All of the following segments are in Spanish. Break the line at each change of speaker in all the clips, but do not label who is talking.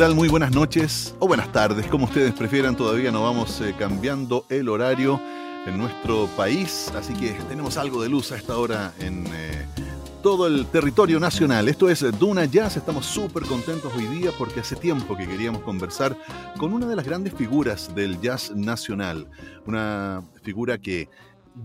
tal? Muy buenas noches o buenas tardes, como ustedes prefieran. Todavía no vamos eh, cambiando el horario en nuestro país, así que tenemos algo de luz a esta hora en eh, todo el territorio nacional. Esto es Duna Jazz. Estamos súper contentos hoy día porque hace tiempo que queríamos conversar con una de las grandes figuras del jazz nacional. Una figura que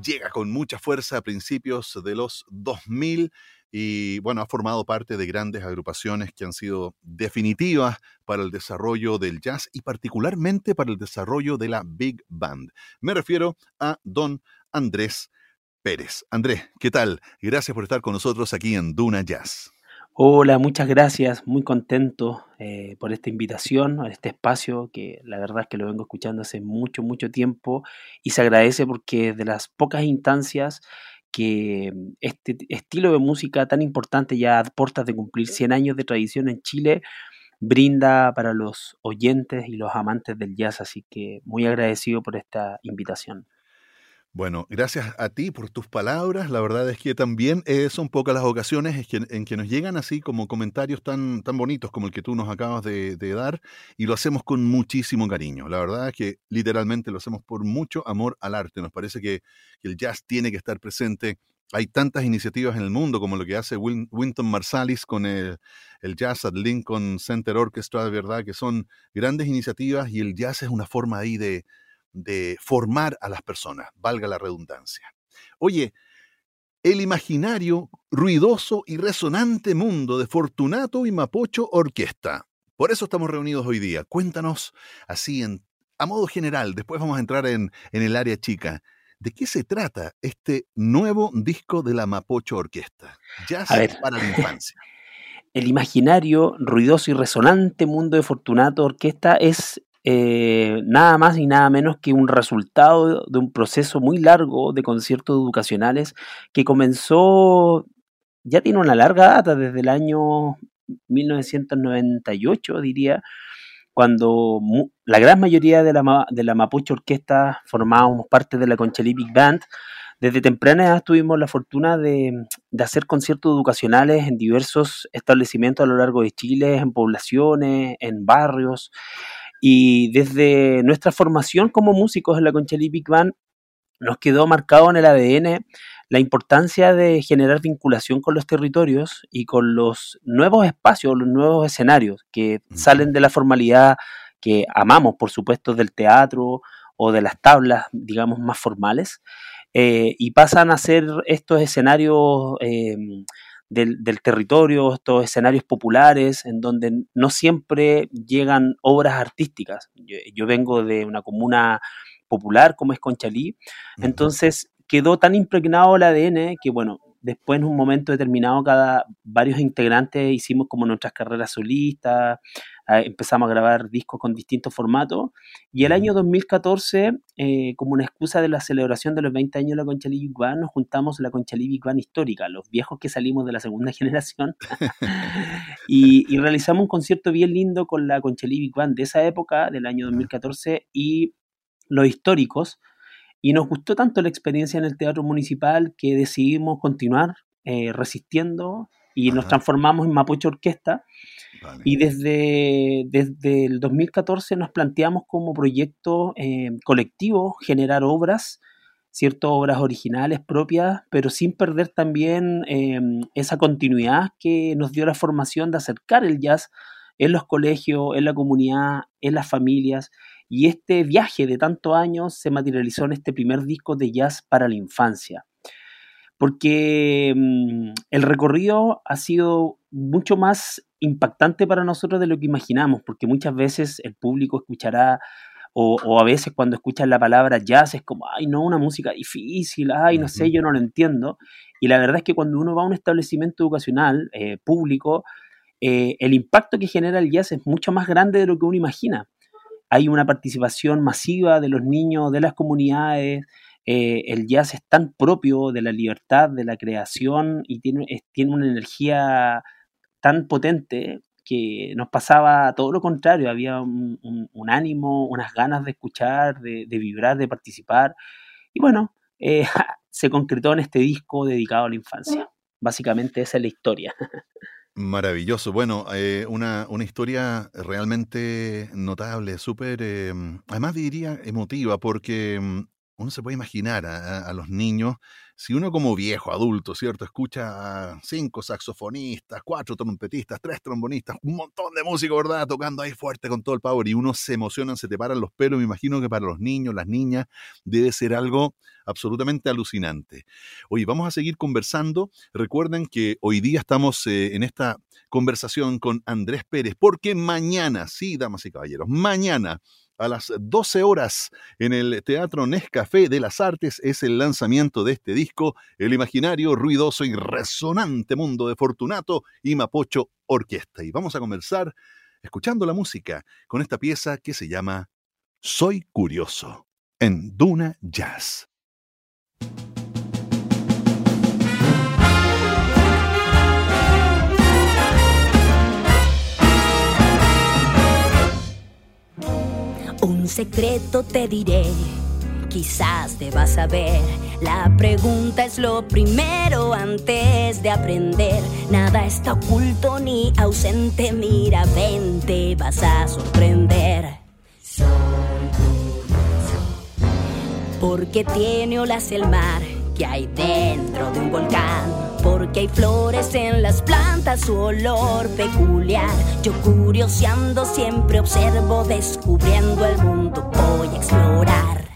llega con mucha fuerza a principios de los 2000 y bueno, ha formado parte de grandes agrupaciones que han sido definitivas para el desarrollo del jazz y particularmente para el desarrollo de la big band. Me refiero a don Andrés Pérez. Andrés, ¿qué tal? Gracias por estar con nosotros aquí en Duna Jazz.
Hola, muchas gracias, muy contento eh, por esta invitación, a este espacio que la verdad es que lo vengo escuchando hace mucho, mucho tiempo y se agradece porque de las pocas instancias que este estilo de música tan importante ya a puertas de cumplir 100 años de tradición en Chile brinda para los oyentes y los amantes del jazz, así que muy agradecido por esta invitación.
Bueno, gracias a ti por tus palabras. La verdad es que también eh, son pocas las ocasiones en que, nos llegan así como comentarios tan, tan bonitos como el que tú nos acabas de, dar y lo hacemos con muchísimo cariño. La verdad es que literalmente lo hacemos por mucho amor al arte. Nos parece que, el jazz tiene que estar presente. Hay tantas iniciativas en el mundo como lo que hace Winton Marsalis con el, el Jazz at Lincoln Center Orchestra, de verdad, que son grandes iniciativas y el jazz es una forma ahí de, de formar a las personas, valga la redundancia. Oye, el imaginario, ruidoso y resonante mundo de Fortunato y Mapocho Orquesta. Por eso estamos reunidos hoy día. Cuéntanos así en, a modo general, después vamos a entrar en, en el área chica. ¿De qué se trata este nuevo disco de la Mapocho Orquesta? Jazz para la infancia.
El imaginario, ruidoso y resonante mundo de Fortunato Orquesta es eh, nada más y nada menos que un resultado de un proceso muy largo de conciertos educacionales que comenzó, ya tiene una larga data, desde el año 1998, diría, cuando la gran mayoría de la, de la Mapuche Orquesta formábamos parte de la Conchalí Big Band. Desde temprana edad tuvimos la fortuna de, de, hacer conciertos educacionales en diversos establecimientos a lo largo de Chile, en poblaciones, en barrios. Y desde nuestra formación como músicos en la Conchalí Big Band, nos quedó marcado en el ADN la importancia de generar vinculación con los territorios y con los nuevos espacios, los nuevos escenarios que salen de la formalidad que amamos, por supuesto, del teatro o de las tablas, digamos, más formales, eh, y pasan a ser estos escenarios eh, del, territorio, estos escenarios populares, en donde no siempre llegan obras artísticas. Yo, vengo de una comuna popular como es Conchalí, entonces quedó tan impregnado el ADN que, bueno, después en un momento determinado cada varios integrantes hicimos como nuestras carreras solistas, empezamos a grabar discos con distintos formatos. Y el año 2014, eh, como una excusa de la celebración de los 20 años de la Conchalí Big nos juntamos la Conchalí Big histórica, los viejos que salimos de la segunda generación, y, realizamos un concierto bien lindo con la Conchalí Big de esa época, del año 2014, y los históricos. Y nos gustó tanto la experiencia en el Teatro Municipal que decidimos continuar eh, resistiendo y nos transformamos en Mapuche Orquesta. Y desde, desde el 2014 nos planteamos como proyecto eh, colectivo generar obras, ciertas obras originales propias, pero sin perder también eh, esa continuidad que nos dio la formación de acercar el jazz en los colegios, en la comunidad, en las familias. Y este viaje de tantos años se materializó en este primer disco de jazz para la infancia. Porque mm, el recorrido ha sido mucho más impactante para nosotros de lo que imaginamos, porque muchas veces el público escuchará o, a veces cuando escuchan la palabra jazz es como, ay, no, una música difícil, ay, no sé, yo no lo entiendo. Y la verdad es que cuando uno va a un establecimiento educacional eh, público, eh, el impacto que genera el jazz es mucho más grande de lo que uno imagina. Hay una participación masiva de los niños, de las comunidades, eh, el jazz es tan propio de la libertad, de la creación y tiene, tiene una energía tan potente que nos pasaba todo lo contrario, había un, ánimo, unas ganas de escuchar, de, vibrar, de participar. Y bueno, eh, se concretó en este disco dedicado a la infancia. Básicamente esa es la historia.
Maravilloso. Bueno, eh, una, una, historia realmente notable, súper, eh, además diría emotiva, porque mm, uno se puede imaginar a, los niños, si uno como viejo, adulto, ¿cierto? Escucha a cinco saxofonistas, cuatro trompetistas, tres trombonistas, un montón de músicos, ¿verdad? Tocando ahí fuerte con todo el power y uno se emociona, se te paran los pelos, me imagino que para los niños, las niñas, debe ser algo absolutamente alucinante. Oye, vamos a seguir conversando. Recuerden que hoy día estamos eh, en esta conversación con Andrés Pérez, porque mañana, sí, damas y caballeros, mañana a las 12 horas en el Teatro Nescafé de las Artes es el lanzamiento de este disco, El imaginario, ruidoso y resonante mundo de Fortunato y Mapocho Orquesta. Y vamos a conversar escuchando la música con esta pieza que se llama Soy Curioso en Duna Jazz.
Un secreto te diré, quizás debas saber. La pregunta es lo primero antes de aprender. Nada está oculto ni ausente. Mira, ven, te vas a sorprender. Porque tiene olas el mar que hay dentro de un volcán. Porque hay flores en las plantas, su olor peculiar. Yo curioseando siempre observo, descubriendo el mundo voy a explorar.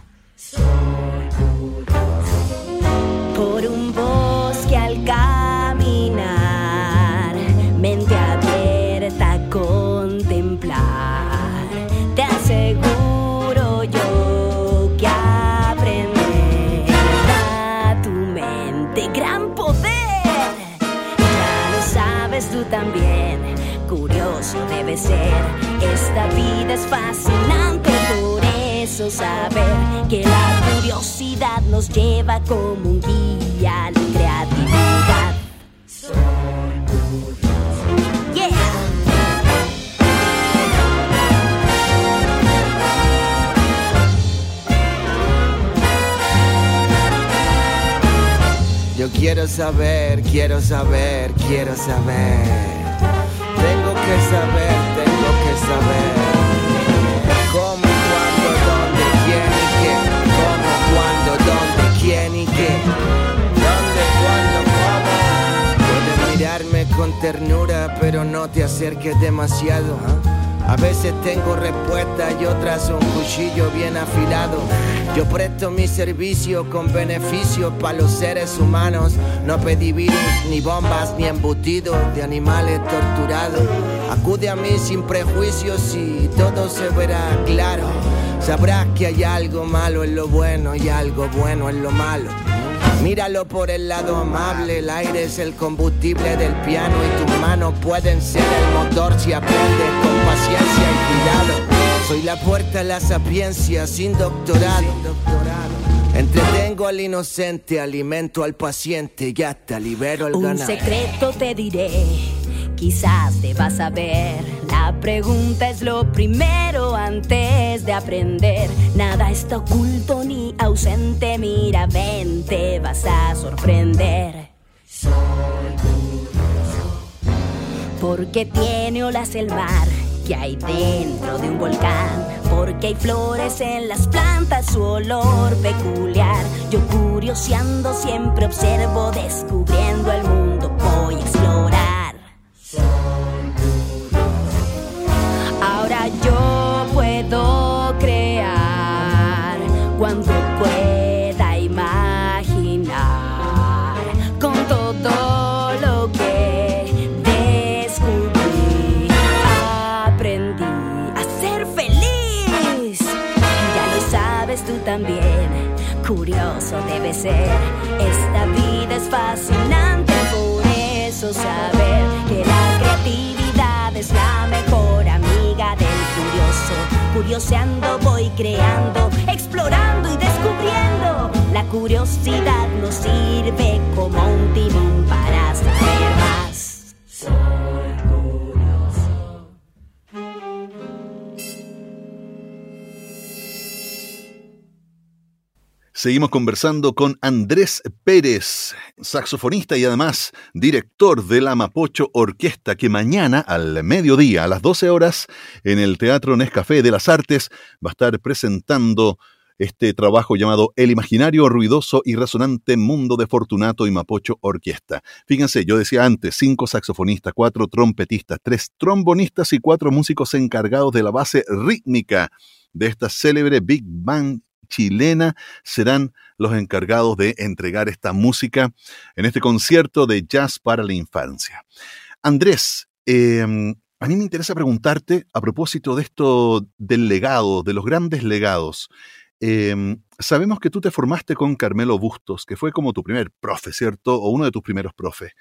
Saber que la curiosidad nos lleva como un guía a la creatividad. Yeah.
Yo quiero saber, quiero saber, quiero saber. Tengo que saber, tengo que saber. Qué. Dónde, cuándo, cómo. Puedes mirarme con ternura, pero no te acerques demasiado. A veces tengo respuestas y otras un cuchillo bien afilado. Yo presto mi servicio con beneficios para los seres humanos. No pedí virus, ni bombas, ni embutidos de animales torturados. Acude a mí sin prejuicios y todo se verá claro. Sabrás que hay algo malo en lo bueno y algo bueno en lo malo. Míralo por el lado amable, el aire es el combustible del piano y tus manos pueden ser el motor si aprendes con paciencia y cuidado. Soy la puerta a la sapiencia sin doctorado. Entretengo al inocente, alimento al paciente y hasta libero al
Un
ganado.
secreto te diré, quizás debas saber. La pregunta es lo primero antes de aprender. Nada está oculto ni ausente. Mira, ven, te vas a sorprender. Porque tiene olas el mar que hay dentro de un volcán. Porque hay flores en las plantas, su olor peculiar. Yo curioseando siempre observo, descubriendo el puedo crear cuando pueda imaginar con todo lo que descubrí. Aprendí a ser feliz. Ya lo sabes tú también. Curioso debe ser. Curioseando voy creando, explorando y descubriendo. La curiosidad nos sirve como un timón
Seguimos conversando con Andrés Pérez, saxofonista y además director de la Mapocho Orquesta, que mañana al mediodía, a las 12 horas, en el Teatro Nescafé de las Artes, va a estar presentando este trabajo llamado El imaginario ruidoso y resonante mundo de Fortunato y Mapocho Orquesta. Fíjense, yo decía antes, cinco saxofonistas, cuatro trompetistas, tres trombonistas y cuatro músicos encargados de la base rítmica de esta célebre Big Band chilena serán los encargados de entregar esta música en este concierto de jazz para la infancia. Andrés, em, a mí me interesa preguntarte a propósito de esto del legado, de los grandes legados. Em, sabemos que tú te formaste con Carmelo Bustos, que fue como tu primer profe, ¿cierto? O uno de tus primeros profes.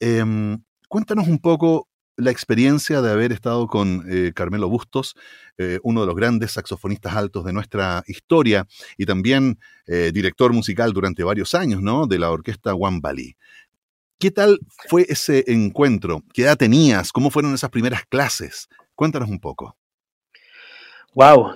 Em, cuéntanos un poco la experiencia de haber estado con eh, Carmelo Bustos, eh, uno de los grandes saxofonistas altos de nuestra historia y también eh, director musical durante varios años, ¿no? De la orquesta One Bali. ¿Qué tal fue ese encuentro? ¿Qué edad tenías? ¿Cómo fueron esas primeras clases? Cuéntanos un poco.
Wow,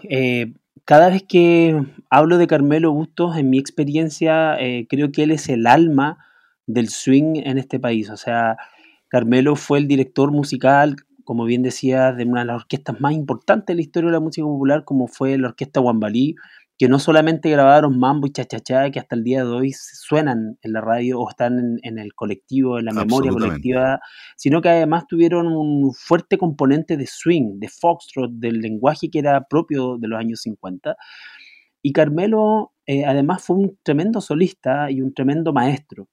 cada vez que hablo de Carmelo Bustos, en mi experiencia, creo que él es el alma del swing en este país. O sea, Carmelo fue el director musical, como bien decía, de una de las orquestas más importantes de la historia de la música popular, como fue la orquesta Wambalí, que no solamente grabaron mambo y chachachá, que hasta el día de hoy suenan en la radio o están en, el colectivo, en la memoria colectiva, sino que además tuvieron un fuerte componente de swing, de foxtrot, del lenguaje que era propio de los años 50. Y Carmelo, eh, además, fue un tremendo solista y un tremendo maestro.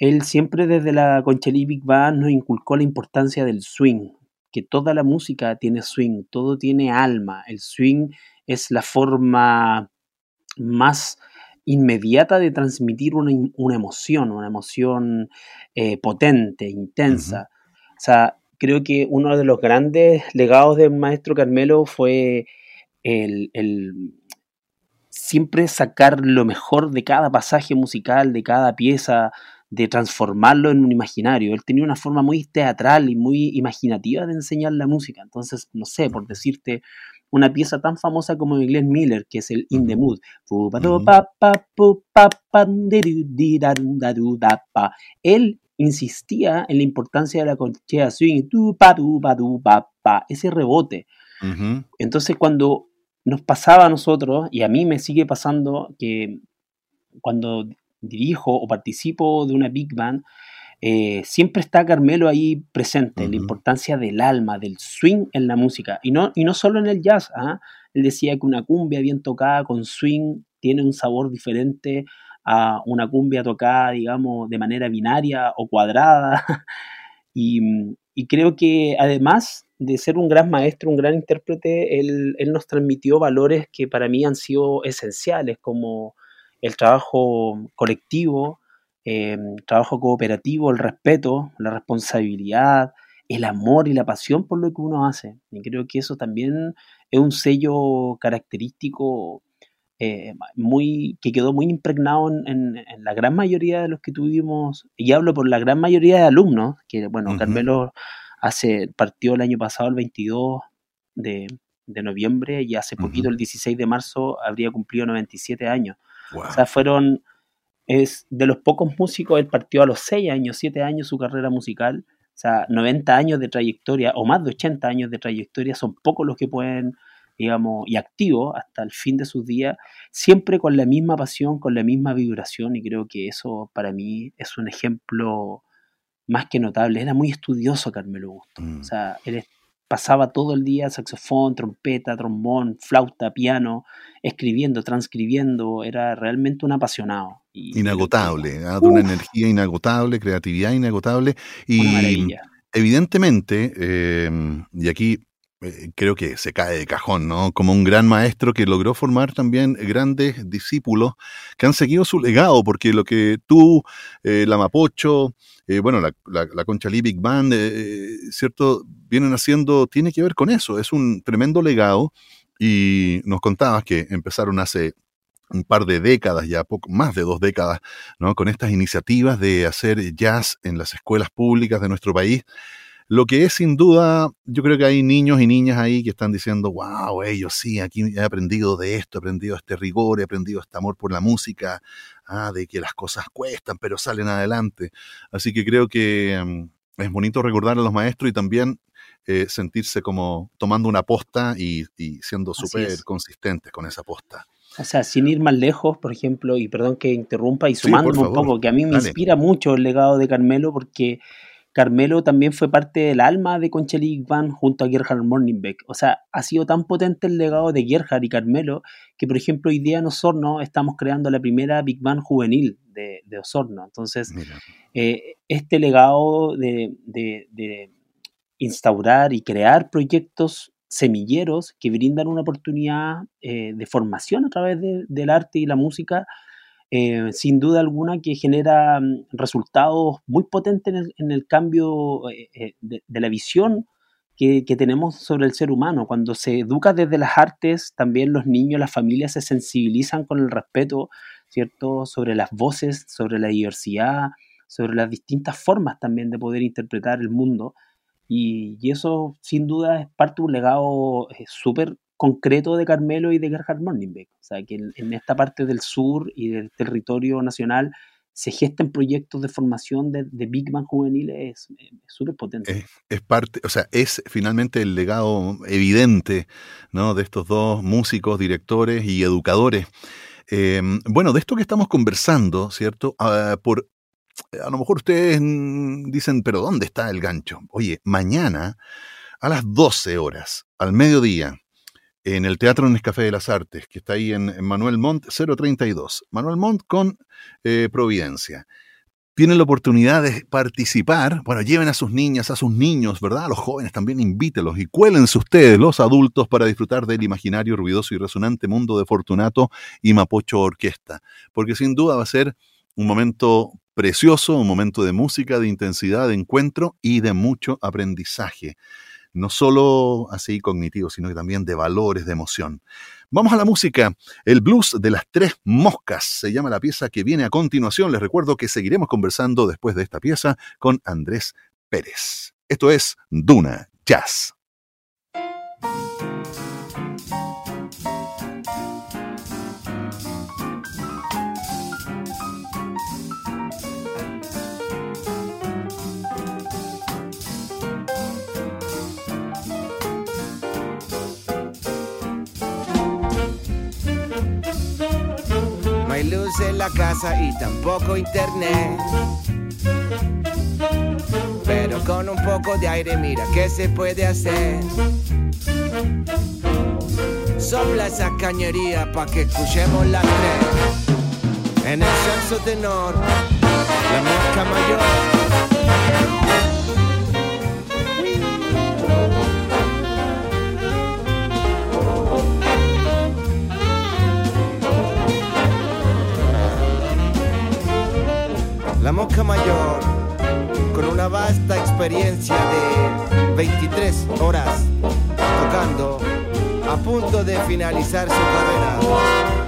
Él siempre desde la Conchelí Big Band nos inculcó la importancia del swing, que toda la música tiene swing, todo tiene alma. El swing es la forma más inmediata de transmitir una, emoción, una emoción eh, potente, intensa. O sea, creo que uno de los grandes legados del maestro Carmelo fue el, el, siempre sacar lo mejor de cada pasaje musical, de cada pieza, de transformarlo en un imaginario. Él tenía una forma muy teatral y muy imaginativa de enseñar la música. Entonces, no sé, por decirte una pieza tan famosa como de Glenn Miller, que es el In the Mood. Él insistía en la importancia de la conchea swing, ese rebote. Entonces, cuando nos pasaba a nosotros, y a mí me sigue pasando que cuando dirijo o participo de una big band, eh, siempre está Carmelo ahí presente, la importancia del alma, del swing en la música, y no, y no solo en el jazz. ¿ah? Él decía que una cumbia bien tocada con swing tiene un sabor diferente a una cumbia tocada, digamos, de manera binaria o cuadrada. y, y, creo que además de ser un gran maestro, un gran intérprete, él, él nos transmitió valores que para mí han sido esenciales, como el trabajo colectivo, eh, el trabajo cooperativo, el respeto, la responsabilidad, el amor y la pasión por lo que uno hace. Y creo que eso también es un sello característico eh, muy, que quedó muy impregnado en, la gran mayoría de los que tuvimos, y hablo por la gran mayoría de alumnos, que bueno, Carmelo hace, partió el año pasado, el 22 de, noviembre, y hace poquito, el 16 de marzo, habría cumplido 97 años. O sea, fueron, es de los pocos músicos, él partió a los 6 años, 7 años su carrera musical, o sea, 90 años de trayectoria o más de 80 años de trayectoria son pocos los que pueden, digamos, y activos hasta el fin de sus días, siempre con la misma pasión, con la misma vibración y creo que eso para mí es un ejemplo más que notable. Era muy estudioso Carmelo Gusto. Mm. O sea, él pasaba todo el día saxofón, trompeta, trombón, flauta, piano, escribiendo, transcribiendo, era realmente un apasionado.
inagotable, ¿ah? de una energía inagotable, creatividad inagotable. Y evidentemente, em, y aquí eh, creo que se cae de cajón, ¿no? Como un gran maestro que logró formar también grandes discípulos que han seguido su legado, porque lo que tú, eh, la Mapocho, eh, bueno, la, la, Conchalí Big Band, ¿cierto? Vienen haciendo, tiene que ver con eso, es un tremendo legado y nos contabas que empezaron hace un par de décadas, ya poco, más de dos décadas, ¿no? con estas iniciativas de hacer jazz en las escuelas públicas de nuestro país Lo que es sin duda, yo creo que hay niños y niñas ahí que están diciendo, wow, ellos sí, aquí he aprendido de esto, he aprendido este rigor, he aprendido este amor por la música, ah, de que las cosas cuestan, pero salen adelante. Así que creo que mm, es bonito recordar a los maestros y también eh, sentirse como tomando una posta y, siendo súper consistentes con esa posta.
O sea, sin ir más lejos, por ejemplo, y perdón que interrumpa y sumándome un poco, que a mí me inspira mucho el legado de Carmelo porque Carmelo también fue parte del alma de Conchely Band junto a Gerhard Morningbeck. O sea, ha sido tan potente el legado de Gerhard y Carmelo que, por ejemplo, hoy día en Osorno estamos creando la primera Big Band juvenil de, Osorno. Entonces, eh, este legado de, instaurar y crear proyectos semilleros que brindan una oportunidad eh, de formación a través del arte y la música eh, sin duda alguna que genera mm, resultados muy potentes en el, cambio eh, eh, de, la visión que, tenemos sobre el ser humano. Cuando se educa desde las artes, también los niños, las familias se sensibilizan con el respeto, ¿cierto?, sobre las voces, sobre la diversidad, sobre las distintas formas también de poder interpretar el mundo. Y, eso, sin duda, es parte de un legado súper concreto de Carmelo y de Gerhard Morningbeck. O sea, que en, esta parte del sur y del territorio nacional se gesten proyectos de formación de, Big Man juveniles es súper potente.
Es, parte, o sea, es finalmente el legado evidente ¿no? de estos dos músicos, directores y educadores. Em, bueno, de esto que estamos conversando, ¿cierto? Ah, por, a lo mejor ustedes dicen, pero ¿dónde está el gancho? Oye, mañana a las 12 horas, al mediodía, en el Teatro Nescafé de las Artes, que está ahí en, Manuel Montt 032. Manuel Montt con eh, Providencia. Tienen la oportunidad de participar, bueno, lleven a sus niñas, a sus niños, ¿verdad? A los jóvenes también invítelos y cuélense ustedes, los adultos, para disfrutar del imaginario ruidoso y resonante mundo de Fortunato y Mapocho Orquesta. Porque sin duda va a ser un momento precioso, un momento de música, de intensidad, de encuentro y de mucho aprendizaje no solo así cognitivo, sino que también de valores, de emoción. Vamos a la música. El blues de las tres moscas se llama la pieza que viene a continuación. Les recuerdo que seguiremos conversando después de esta pieza con Andrés Pérez. Esto es Duna Jazz.
En la casa y tampoco internet. Pero con un poco de aire mira qué se puede hacer. Sopla esa cañería pa' que escuchemos las tres. En el censo tenor, la mosca mayor. La Mosca Mayor, con una vasta experiencia de 23 horas tocando, a punto de finalizar su carrera.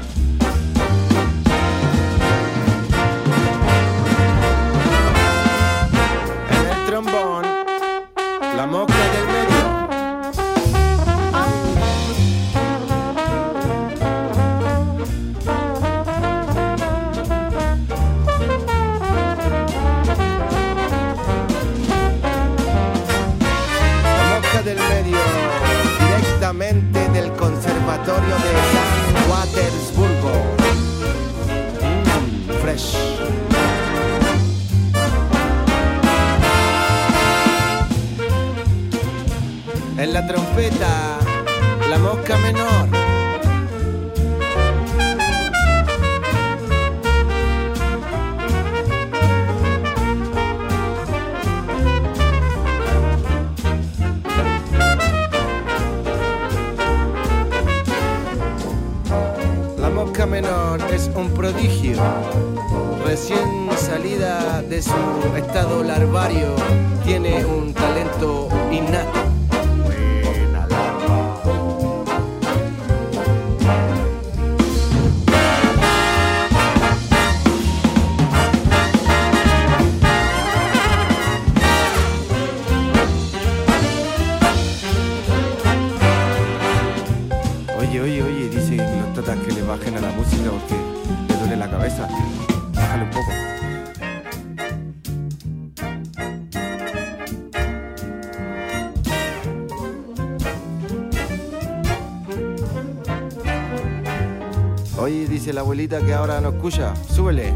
Abuelita que ahora no escucha. Súbele,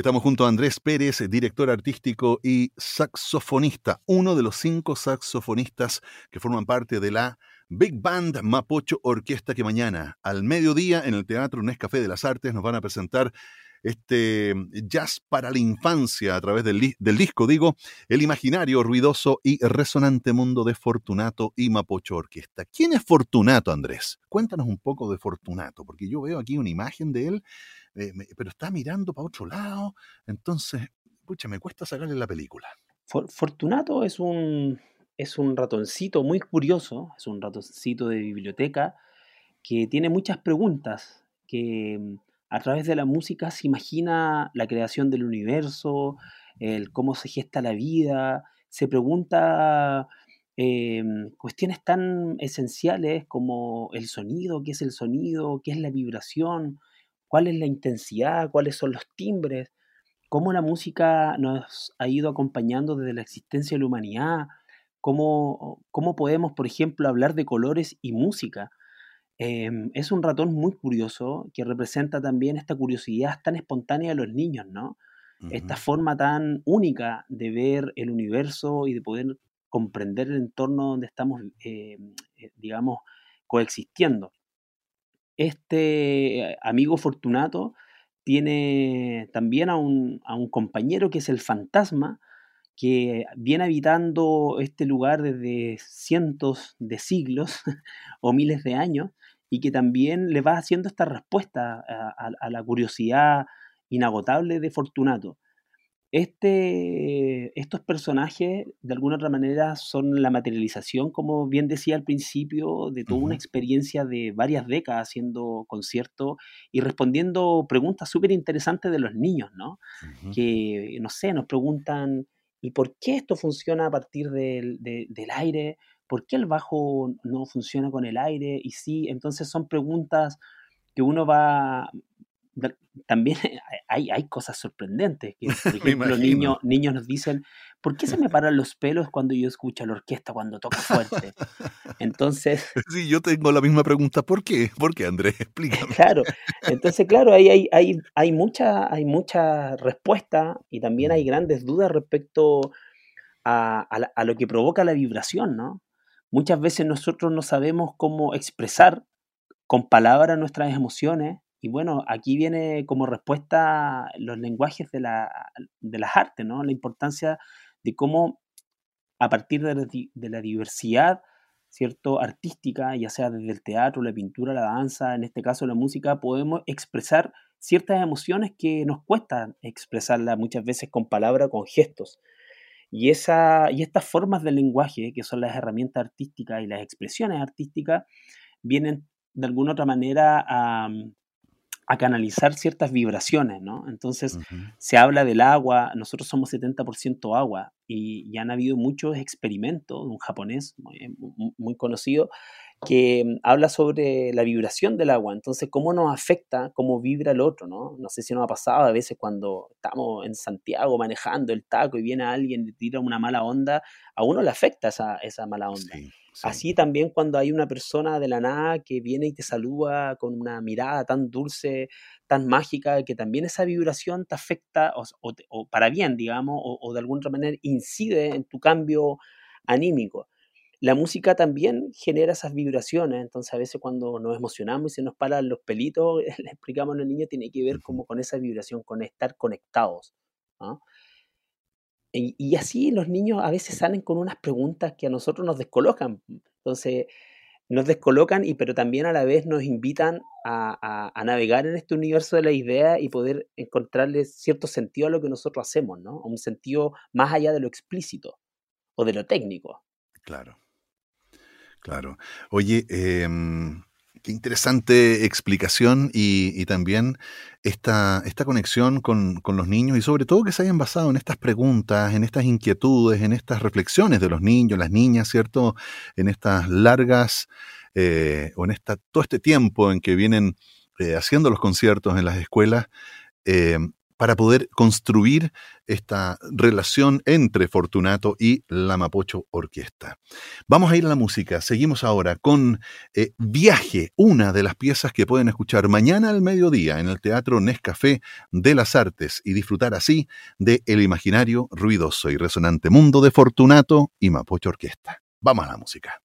Estamos junto a Andrés Pérez, director artístico y saxofonista, uno de los cinco saxofonistas que forman parte de la Big Band Mapocho Orquesta que mañana al mediodía en el Teatro Nescafé de las Artes nos van a presentar este jazz para la infancia a través del, del, disco, digo, el imaginario, ruidoso y resonante mundo de Fortunato y Mapocho Orquesta. ¿Quién es Fortunato, Andrés? Cuéntanos un poco de Fortunato, porque yo veo aquí una imagen de él eh, pero está mirando para otro lado, entonces, pucha, me cuesta sacarle la película.
Fortunato es un, es un ratoncito muy curioso, es un ratoncito de biblioteca que tiene muchas preguntas, que mm, a través de la música se imagina la creación del universo, el cómo se gesta la vida, se pregunta em, cuestiones tan esenciales como el sonido, qué es el sonido, qué es la vibración, cuál es la intensidad, cuáles son los timbres, cómo la música nos ha ido acompañando desde la existencia de la humanidad, cómo, cómo podemos, por ejemplo, hablar de colores y música. Em, es un ratón muy curioso que representa también esta curiosidad tan espontánea de los niños, ¿no? Esta forma tan única de ver el universo y de poder comprender el entorno donde estamos, em, eh, digamos, coexistiendo este amigo Fortunato tiene también a un, compañero que es el fantasma, que viene habitando este lugar desde cientos de siglos o miles de años y que también le va haciendo esta respuesta a la curiosidad inagotable de Fortunato. Este, estos personajes, de alguna otra manera, son la materialización, como bien decía al principio, de toda una experiencia de varias décadas haciendo conciertos y respondiendo preguntas súper interesantes de los niños, ¿no? Que, no sé, nos preguntan, ¿y por qué esto funciona a partir del, del aire? ¿Por qué el bajo no funciona con el aire? Y sí, entonces son preguntas que uno va, también hay, hay cosas sorprendentes. Que, por ejemplo, niños, niños nos dicen, ¿por qué se me paran los pelos cuando yo escucho la orquesta cuando toca fuerte? Entonces...
Sí, yo tengo la misma pregunta, ¿por qué? ¿Por qué, Andrés? Explícame.
Claro, entonces, claro, ahí hay, hay, hay, mucha, hay mucha respuesta y también hay grandes dudas respecto a, a lo que provoca la vibración, ¿no? Muchas veces nosotros no sabemos cómo expresar con palabras nuestras emociones y bueno, aquí viene como respuesta los lenguajes de, la, de las artes, ¿no? La importancia de cómo a partir de la, diversidad, ¿cierto? Artística, ya sea desde el teatro, la pintura, la danza, en este caso la música, podemos expresar ciertas emociones que nos cuesta expresarlas muchas veces con palabras, con gestos. Y, esa, y estas formas de lenguaje, que son las herramientas artísticas y las expresiones artísticas, vienen de alguna otra manera a, a canalizar ciertas vibraciones, ¿no? Entonces, se habla del agua, nosotros somos 70% agua y ya han habido muchos experimentos, un japonés muy, conocido, que mm, habla sobre la vibración del agua, entonces cómo nos afecta, cómo vibra el otro, ¿no? No sé si nos ha pasado a veces cuando estamos en Santiago manejando el taco y viene alguien y tira una mala onda, a uno le afecta esa, esa mala onda. Así también cuando hay una persona de la nada que viene y te saluda con una mirada tan dulce, tan mágica, que también esa vibración te afecta, o, para bien, digamos, o, de alguna manera incide en tu cambio anímico. La música también genera esas vibraciones, entonces a veces cuando nos emocionamos y se nos paran los pelitos, le explicamos a los niños, tiene que ver como con esa vibración, con estar conectados. Y, así los niños a veces salen con unas preguntas que a nosotros nos descolocan. Entonces, nos descolocan, y, pero también a la vez nos invitan a, navegar en este universo de la idea y poder encontrarle cierto sentido a lo que nosotros hacemos, ¿no? Un sentido más allá de lo explícito o de lo técnico.
Claro. Claro. Oye, em, Qué interesante explicación y, también esta, esta conexión con, los niños y sobre todo que se hayan basado en estas preguntas, en estas inquietudes, en estas reflexiones de los niños, las niñas, ¿cierto? En estas largas, eh, o en esta, todo este tiempo en que vienen eh, haciendo los conciertos en las escuelas, eh, para poder construir esta relación entre Fortunato y la Mapocho Orquesta. Vamos a ir a la música. Seguimos ahora con eh, Viaje, una de las piezas que pueden escuchar mañana al mediodía en el Teatro Nescafé de las Artes y disfrutar así de el imaginario ruidoso y resonante mundo de Fortunato y Mapocho Orquesta. Vamos a la música.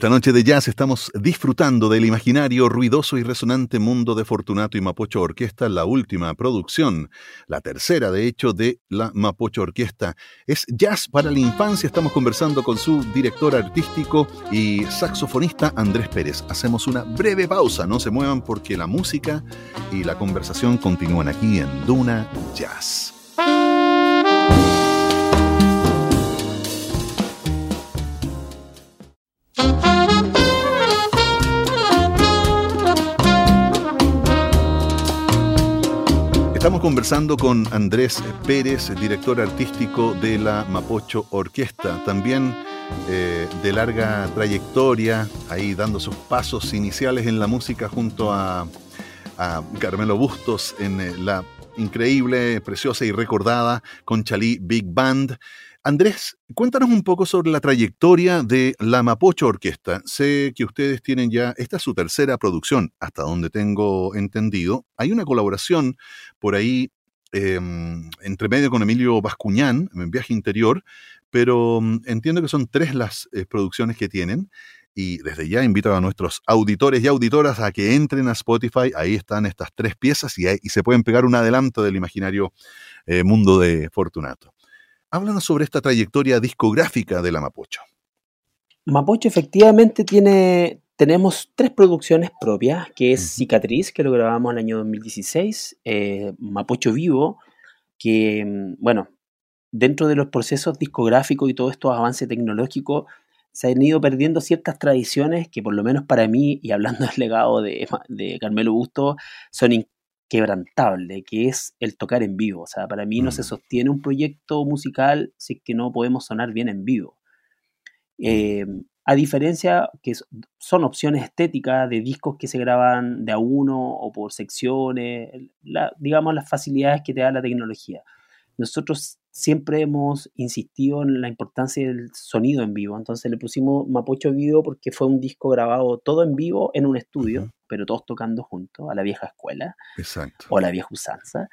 Esta noche de jazz estamos disfrutando del imaginario, ruidoso y resonante mundo de Fortunato y Mapocho Orquesta, la última producción, la tercera de hecho de la Mapocho Orquesta. Es Jazz para la Infancia, estamos conversando con su director artístico y saxofonista Andrés Pérez. Hacemos una breve pausa, no se muevan porque la música y la conversación continúan aquí en Duna Jazz. Conversando con Andrés Pérez, director artístico de la Mapocho Orquesta, también eh, de larga trayectoria, ahí dando sus pasos iniciales en la música junto a, Carmelo Bustos en eh, la increíble, preciosa y recordada Conchalí Big Band. Andrés, cuéntanos un poco sobre la trayectoria de la Mapocho Orquesta. Sé que ustedes tienen ya, esta es su tercera producción, hasta donde tengo entendido. Hay una colaboración por ahí em, entre medio con Emilio Bascuñán, en Viaje Interior, pero mm, entiendo que son tres las eh, producciones que tienen. Y desde ya invito a nuestros auditores y auditoras a que entren a Spotify. Ahí están estas tres piezas y, se pueden pegar un adelanto del imaginario eh, mundo de Fortunato. Háblanos sobre esta trayectoria discográfica de la Mapocho.
Mapocho efectivamente tiene, tenemos tres producciones propias, que es Cicatriz, que lo grabamos en el año 2016, eh, Mapocho Vivo, que, mm, bueno, dentro de los procesos discográficos y todos estos avances tecnológicos, se han ido perdiendo ciertas tradiciones que por lo menos para mí, y hablando del legado de, de Carmelo Busto, son quebrantable, que es el tocar en vivo. O sea, para mí no se mm. sostiene un proyecto musical si es que no podemos sonar bien en vivo. Mm. Eh, a diferencia que son opciones estéticas de discos que se graban de a uno o por secciones, digamos las facilidades que te da la tecnología. Nosotros siempre hemos insistido en la importancia del sonido en vivo, entonces le pusimos Mapocho Vivo porque fue un disco grabado todo en vivo en un estudio, pero todos tocando juntos, a la vieja escuela
Exacto.
o a la vieja usanza.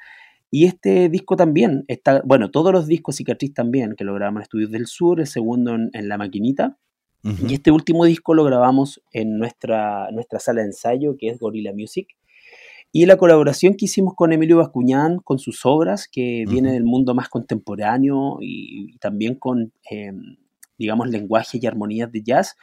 Y este disco también está, bueno, todos los discos Cicatriz también, que lo grabamos en Estudios del Sur, el segundo en, La Maquinita, y este último disco lo grabamos en nuestra, nuestra sala de ensayo, que es Gorilla Music, y la colaboración que hicimos con Emilio Bascuñán, con sus obras, que viene del mundo más contemporáneo y, también con em, digamos, lenguajes y armonías de jazz,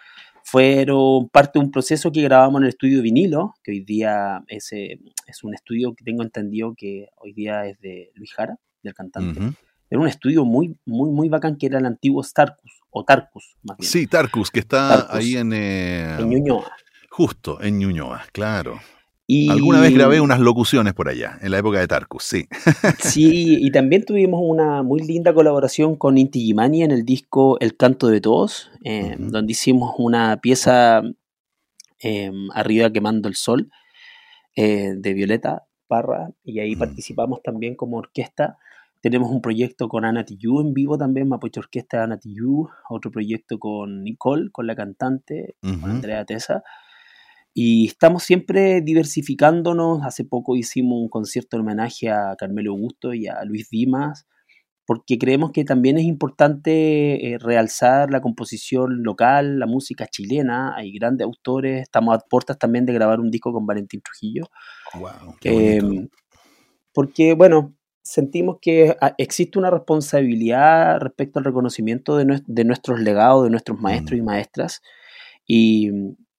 fueron parte de un proceso que grabamos en el estudio vinilo, que hoy día es, eh, es un estudio que tengo entendido que hoy día es de Luis Jara, del cantante. Era un estudio muy, muy, muy bacán que era el antiguo Starcus, o Tarcus, más bien.
Sí, Tarcus, que está ahí en...
Eh, en Ñuñoa.
Justo, en Ñuñoa, claro. Alguna vez grabé unas locuciones por allá, en la época de Tarkus, sí.
sí, y también tuvimos una muy linda colaboración con Inti Gimani en el disco El Canto de Todos, eh, donde hicimos una pieza eh, Arriba Quemando el Sol eh, de Violeta Parra, y ahí participamos también como orquesta. Tenemos un proyecto con Ana Tijoux en vivo también, Mapoche Orquesta Ana Tijoux, otro proyecto con Nicole, con la cantante, con Andrea Tesa. Y estamos siempre diversificándonos. Hace poco hicimos un concierto en homenaje a Carmelo Augusto y a Luis Dimas, porque creemos que también es importante eh, realzar la composición local, la música chilena. Hay grandes autores. Estamos a puertas también de grabar un disco con Valentín Trujillo.
Wow,
em, porque, bueno, sentimos que ah, existe una responsabilidad respecto al reconocimiento de, nuestros legados, de nuestros maestros y mm. maestras. Y,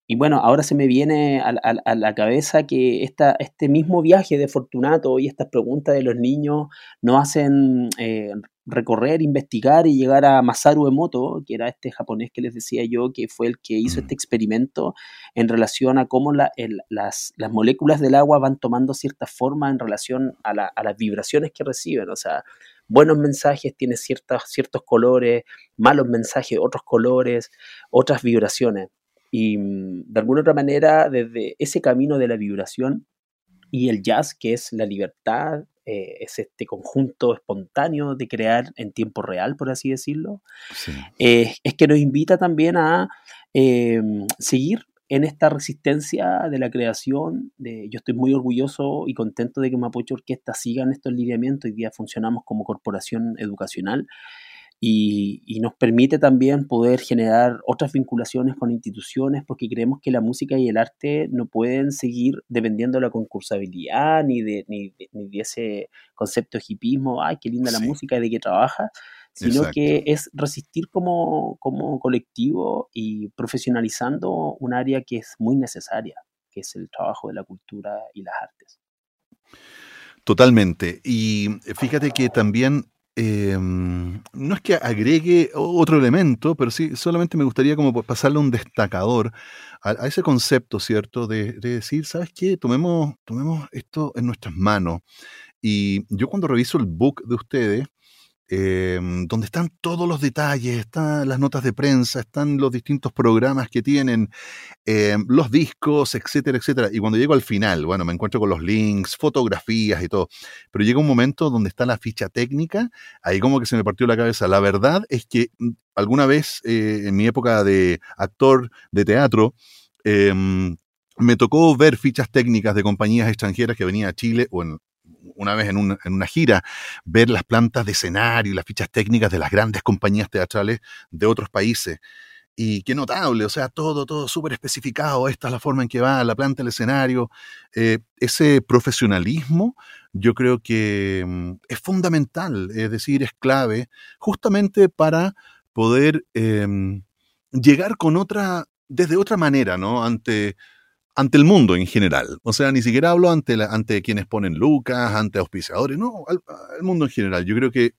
y bueno, ahora se me viene a, la cabeza que esta, este mismo viaje de Fortunato y estas preguntas de los niños nos hacen eh, recorrer, investigar y llegar a Masaru Emoto, que era este japonés que les decía yo, que fue el que hizo este experimento en relación a cómo las, las, moléculas del agua van tomando cierta forma en relación a, a las vibraciones que reciben. O sea, buenos mensajes tienen ciertas, ciertos colores, malos mensajes otros colores, otras vibraciones. Y mm, de alguna otra manera, desde ese camino de la vibración y el jazz, que es la libertad, eh, es este conjunto espontáneo de crear en tiempo real, por así decirlo, eh, es que nos invita también a eh, seguir en esta resistencia de la creación. De, yo estoy muy orgulloso y contento de que Mapocho Orquesta siga en estos lineamientos. Hoy día funcionamos como corporación educacional y, nos permite también poder generar otras vinculaciones con instituciones porque creemos que la música y el arte no pueden seguir dependiendo de la concursabilidad ni de, ni de, ese concepto de hipismo, ay, qué linda la música y de qué trabaja, sino que es resistir como, como colectivo y profesionalizando un área que es muy necesaria, que es el trabajo de la cultura y las artes.
Totalmente. Y fíjate que también Em, no es que agregue otro elemento, pero sí solamente me gustaría como pasarle un destacador a, ese concepto, ¿cierto? De, de, decir, ¿sabes qué? Tomemos, tomemos esto en nuestras manos. Y yo cuando reviso el book de ustedes, Em, donde están todos los detalles, están las notas de prensa, están los distintos programas que tienen, em, los discos, etcétera, etcétera. Y cuando llego al final, bueno, me encuentro con los links, fotografías y todo. Pero llega un momento donde está la ficha técnica, ahí como que se me partió la cabeza. La verdad es que mm, alguna vez eh, en mi época de actor de teatro, em, me tocó ver fichas técnicas de compañías extranjeras que venían a Chile o en, una vez en una, gira, ver las plantas de escenario y las fichas técnicas de las grandes compañías teatrales de otros países. Y qué notable, o sea, todo, todo súper especificado, esta es la forma en que va la planta del escenario. Eh, ese profesionalismo yo creo que mm, es fundamental, es decir, es clave justamente para poder em, llegar con otra, desde otra manera, ¿no? Ante, ante el mundo en general. O sea, ni siquiera hablo ante, ante quienes ponen lucas, ante auspiciadores, no, al, mundo en general. Yo creo que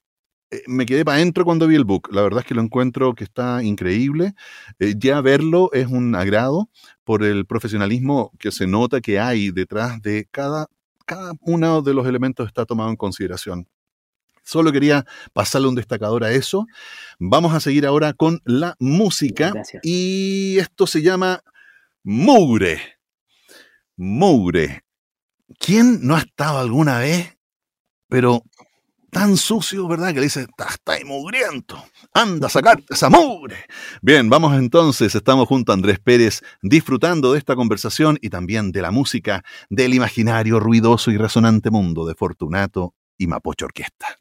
eh, me quedé para adentro cuando vi el book. La verdad es que lo encuentro que está increíble. Eh, ya verlo es un agrado por el profesionalismo que se nota que hay detrás de cada, cada uno de los elementos está tomado en consideración. Solo quería pasarle un destacador a eso. Vamos a seguir ahora con la música. Y esto se llama Mugre. Mugre. ¿Quién no ha estado alguna vez, pero tan sucio, ¿verdad? Que le dice, está mugriento, anda a sacarte esa mugre. Bien, vamos entonces, estamos junto a Andrés Pérez disfrutando de esta conversación y también de la música del imaginario ruidoso y resonante mundo de Fortunato y Mapocho Orquesta.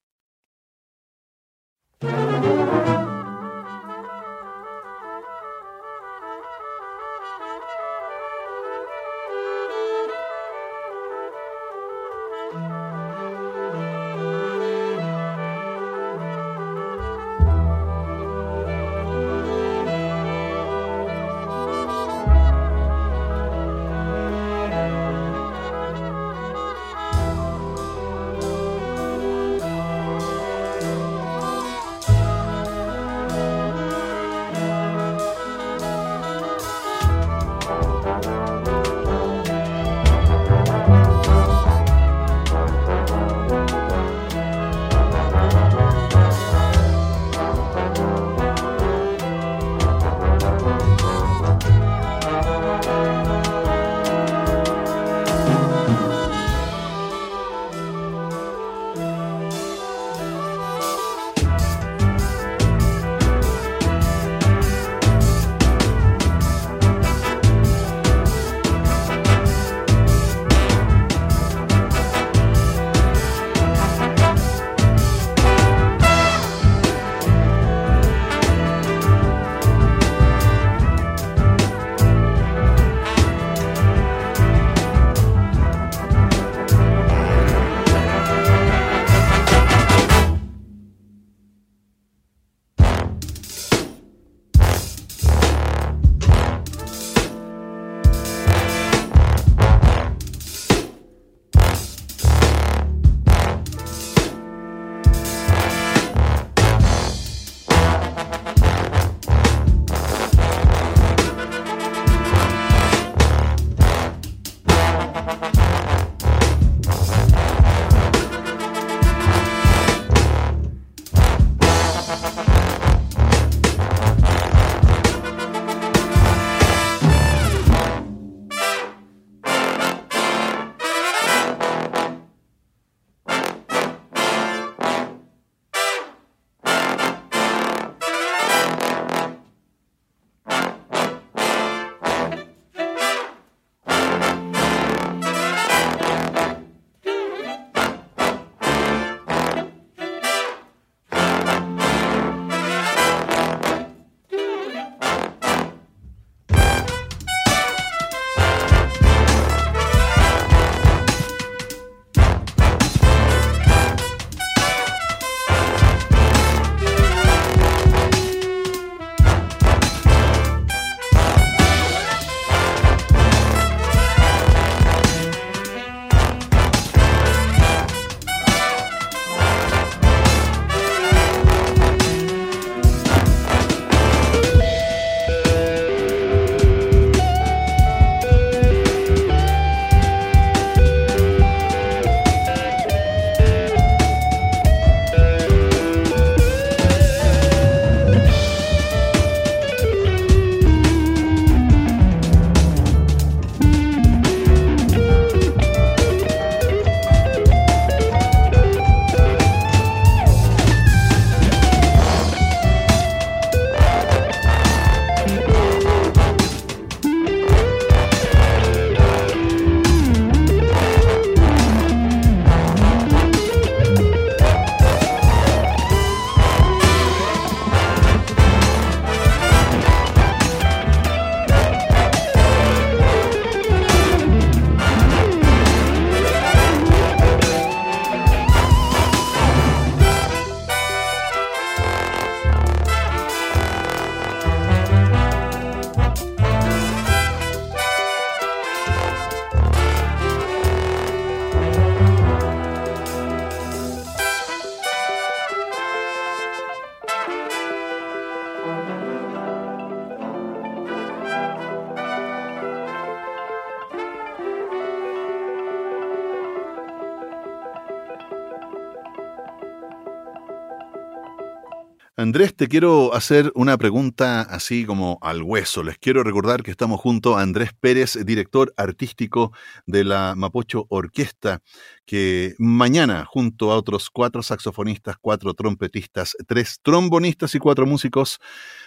Andrés, te quiero hacer una pregunta así como al hueso. Les quiero recordar que estamos junto a Andrés Pérez, director artístico de la Mapocho Orquesta, que mañana, junto a otros cuatro saxofonistas, cuatro trompetistas, tres trombonistas y cuatro músicos,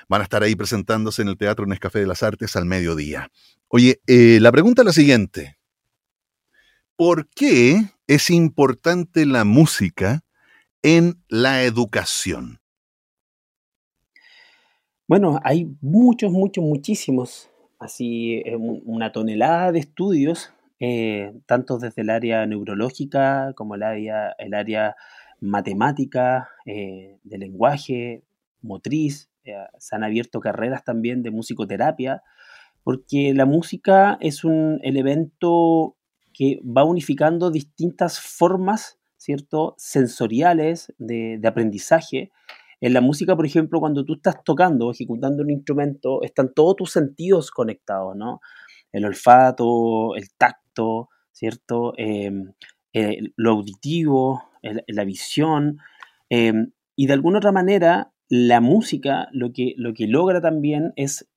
van a estar ahí presentándose en el Teatro Nescafé de las Artes al mediodía. Oye, eh, la pregunta es la siguiente. ¿Por qué es importante la música en la educación?
Bueno, hay muchos, muchos, muchísimos, así eh, una tonelada de estudios, eh, tanto desde el área neurológica como el área, matemática, eh, de lenguaje, motriz. se han abierto carreras también de musicoterapia, porque la música es un elemento que va unificando distintas formas, ¿cierto?, sensoriales de aprendizaje en la música, por ejemplo, cuando tú estás tocando, ejecutando un instrumento, están todos tus sentidos conectados, ¿no? El olfato, el tacto, ¿cierto? Em, eh, lo auditivo, la visión. Em, y de alguna otra manera, la música lo que, lo que logra también es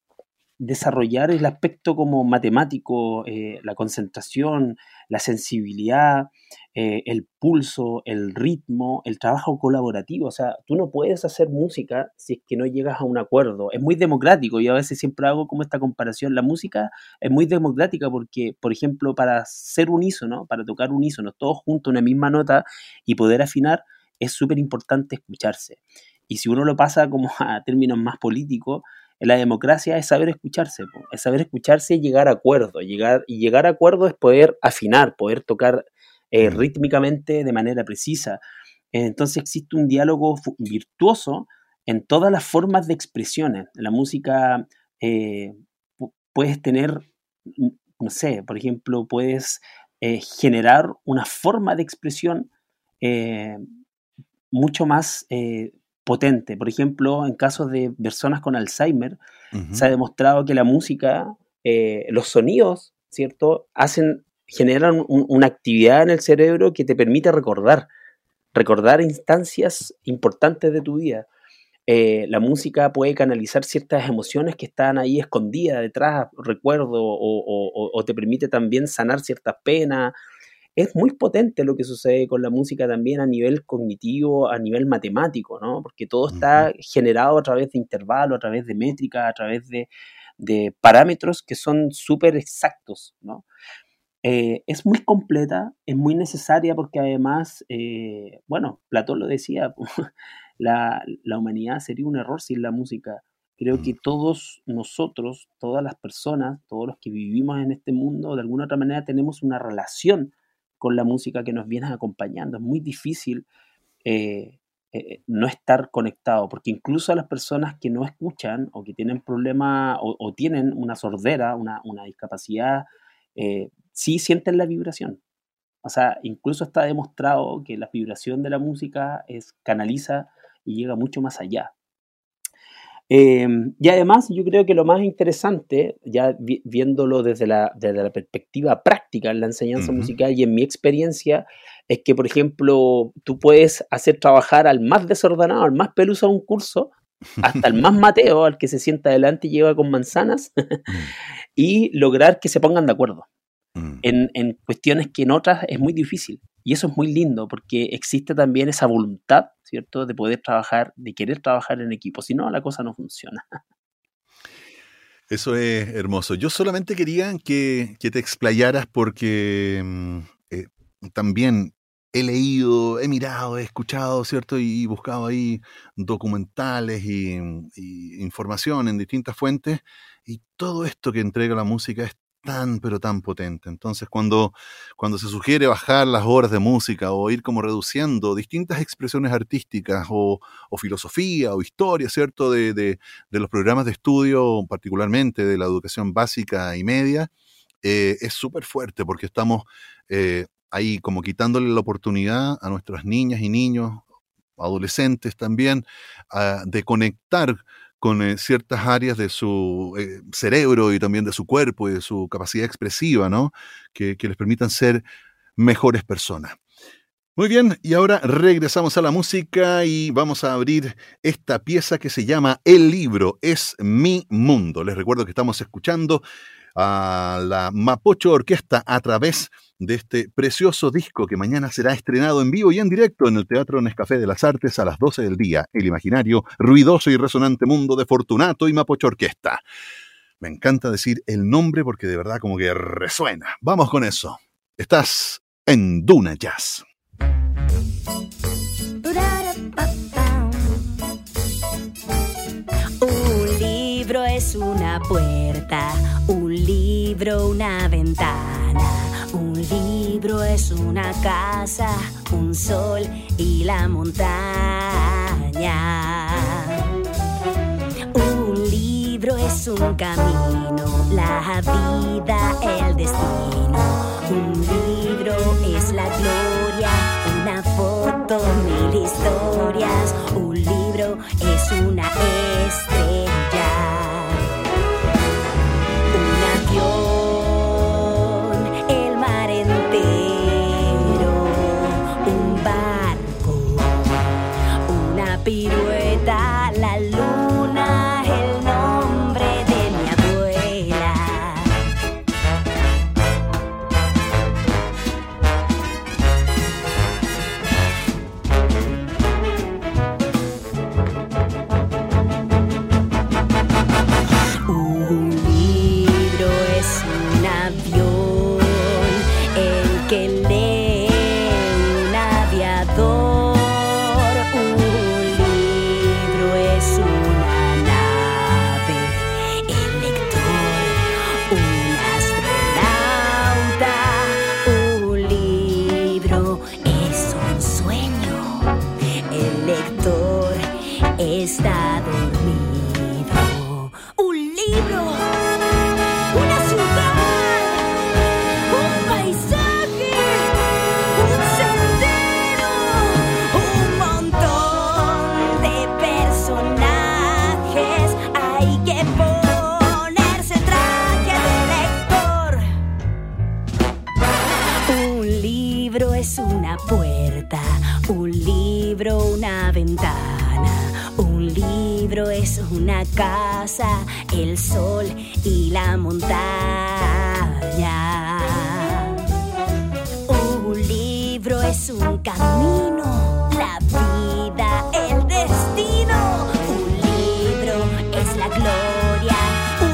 desarrollar el aspecto como matemático, eh, la concentración, la sensibilidad, eh, el pulso, el ritmo, el trabajo colaborativo. O sea, tú no puedes hacer música si es que no llegas a un acuerdo. Es muy democrático. y a veces siempre hago como esta comparación. La música es muy democrática porque, por ejemplo, para ser unísono, para tocar unísono, todos juntos una misma nota y poder afinar, es súper importante escucharse. Y si uno lo pasa como a términos más políticos, la democracia es saber escucharse, es saber escucharse y llegar a acuerdo. Llegar, y llegar a acuerdo es poder afinar, poder tocar eh, mm. rítmicamente de manera precisa. Entonces existe un diálogo virtuoso en todas las formas de expresiones. La música eh, puedes tener, no sé, por ejemplo, puedes eh, generar una forma de expresión mucho más potente. Por ejemplo, en casos de personas con Alzheimer, se ha demostrado que la música, eh, los sonidos, ¿cierto? Hacen, generan una actividad en el cerebro que te permite recordar, recordar instancias importantes de tu vida. Eh, la música puede canalizar ciertas emociones que están ahí escondidas detrás, recuerdo, o te permite también sanar ciertas penas es muy potente lo que sucede con la música también a nivel cognitivo, a nivel matemático, ¿no? Porque todo está generado a través de intervalos, a través de métrica, a través de, parámetros que son súper exactos, ¿no? Eh, es muy completa, es muy necesaria porque además, eh, bueno, Platón lo decía, la, la, humanidad sería un error sin la música. Creo que todos nosotros, todas las personas, todos los que vivimos en este mundo, de alguna otra manera tenemos una relación con la música que nos viene acompañando. Es muy difícil eh, eh, no estar conectado, porque incluso a las personas que no escuchan o que tienen problemas o, tienen una sordera, una, discapacidad, eh, sí sienten la vibración. O sea, incluso está demostrado que la vibración de la música es, canaliza y llega mucho más allá. Em, y además yo creo que lo más interesante, ya viéndolo desde la, desde la, perspectiva práctica en la enseñanza musical y en mi experiencia, es que, por ejemplo, tú puedes hacer trabajar al más desordenado, al más peluso a un curso, hasta el más mateo, al que se sienta adelante y lleva con manzanas, mm. y lograr que se pongan de acuerdo mm. en, en cuestiones que en otras es muy difícil. Y eso es muy lindo porque existe también esa voluntad, ¿cierto?, de poder trabajar, de querer trabajar en equipo. Si no, la cosa no funciona.
Eso es hermoso. Yo solamente quería que, te explayaras porque mm, eh, también he leído, he mirado, he escuchado, ¿cierto? Y, buscado ahí documentales y, y, información en distintas fuentes. Y todo esto que entrega la música es tan, pero tan potente. Entonces, cuando, cuando se sugiere bajar las horas de música o ir como reduciendo distintas expresiones artísticas o, filosofía o historia, ¿cierto? De, de, los programas de estudio, particularmente de la educación básica y media, eh, es súper fuerte porque estamos eh, ahí como quitándole la oportunidad a nuestras niñas y niños, adolescentes también, de conectar con eh, ciertas áreas de su eh, cerebro y también de su cuerpo y de su capacidad expresiva, ¿no? Que, les permitan ser mejores personas. Muy bien, y ahora regresamos a la música y vamos a abrir esta pieza que se llama El libro es mi mundo. Les recuerdo que estamos escuchando a la Mapocho Orquesta a través de este precioso disco que mañana será estrenado en vivo y en directo en el Teatro Nescafé de las Artes a las 12 del día, el imaginario, ruidoso y resonante mundo de Fortunato y Mapocho Orquesta. Me encanta decir el nombre porque de verdad como que resuena. Vamos con eso. Estás en Duna Jazz.
Un libro es una puerta, libro una ventana, un libro es una casa, un sol y la montaña. Un libro es un camino, la vida, el destino. Un libro es la gloria, una foto, mil historias. Un libro es una estrella. Está dormido. Un una casa, el sol y la montaña. Un libro es un camino, la vida, el destino. Un libro es la gloria,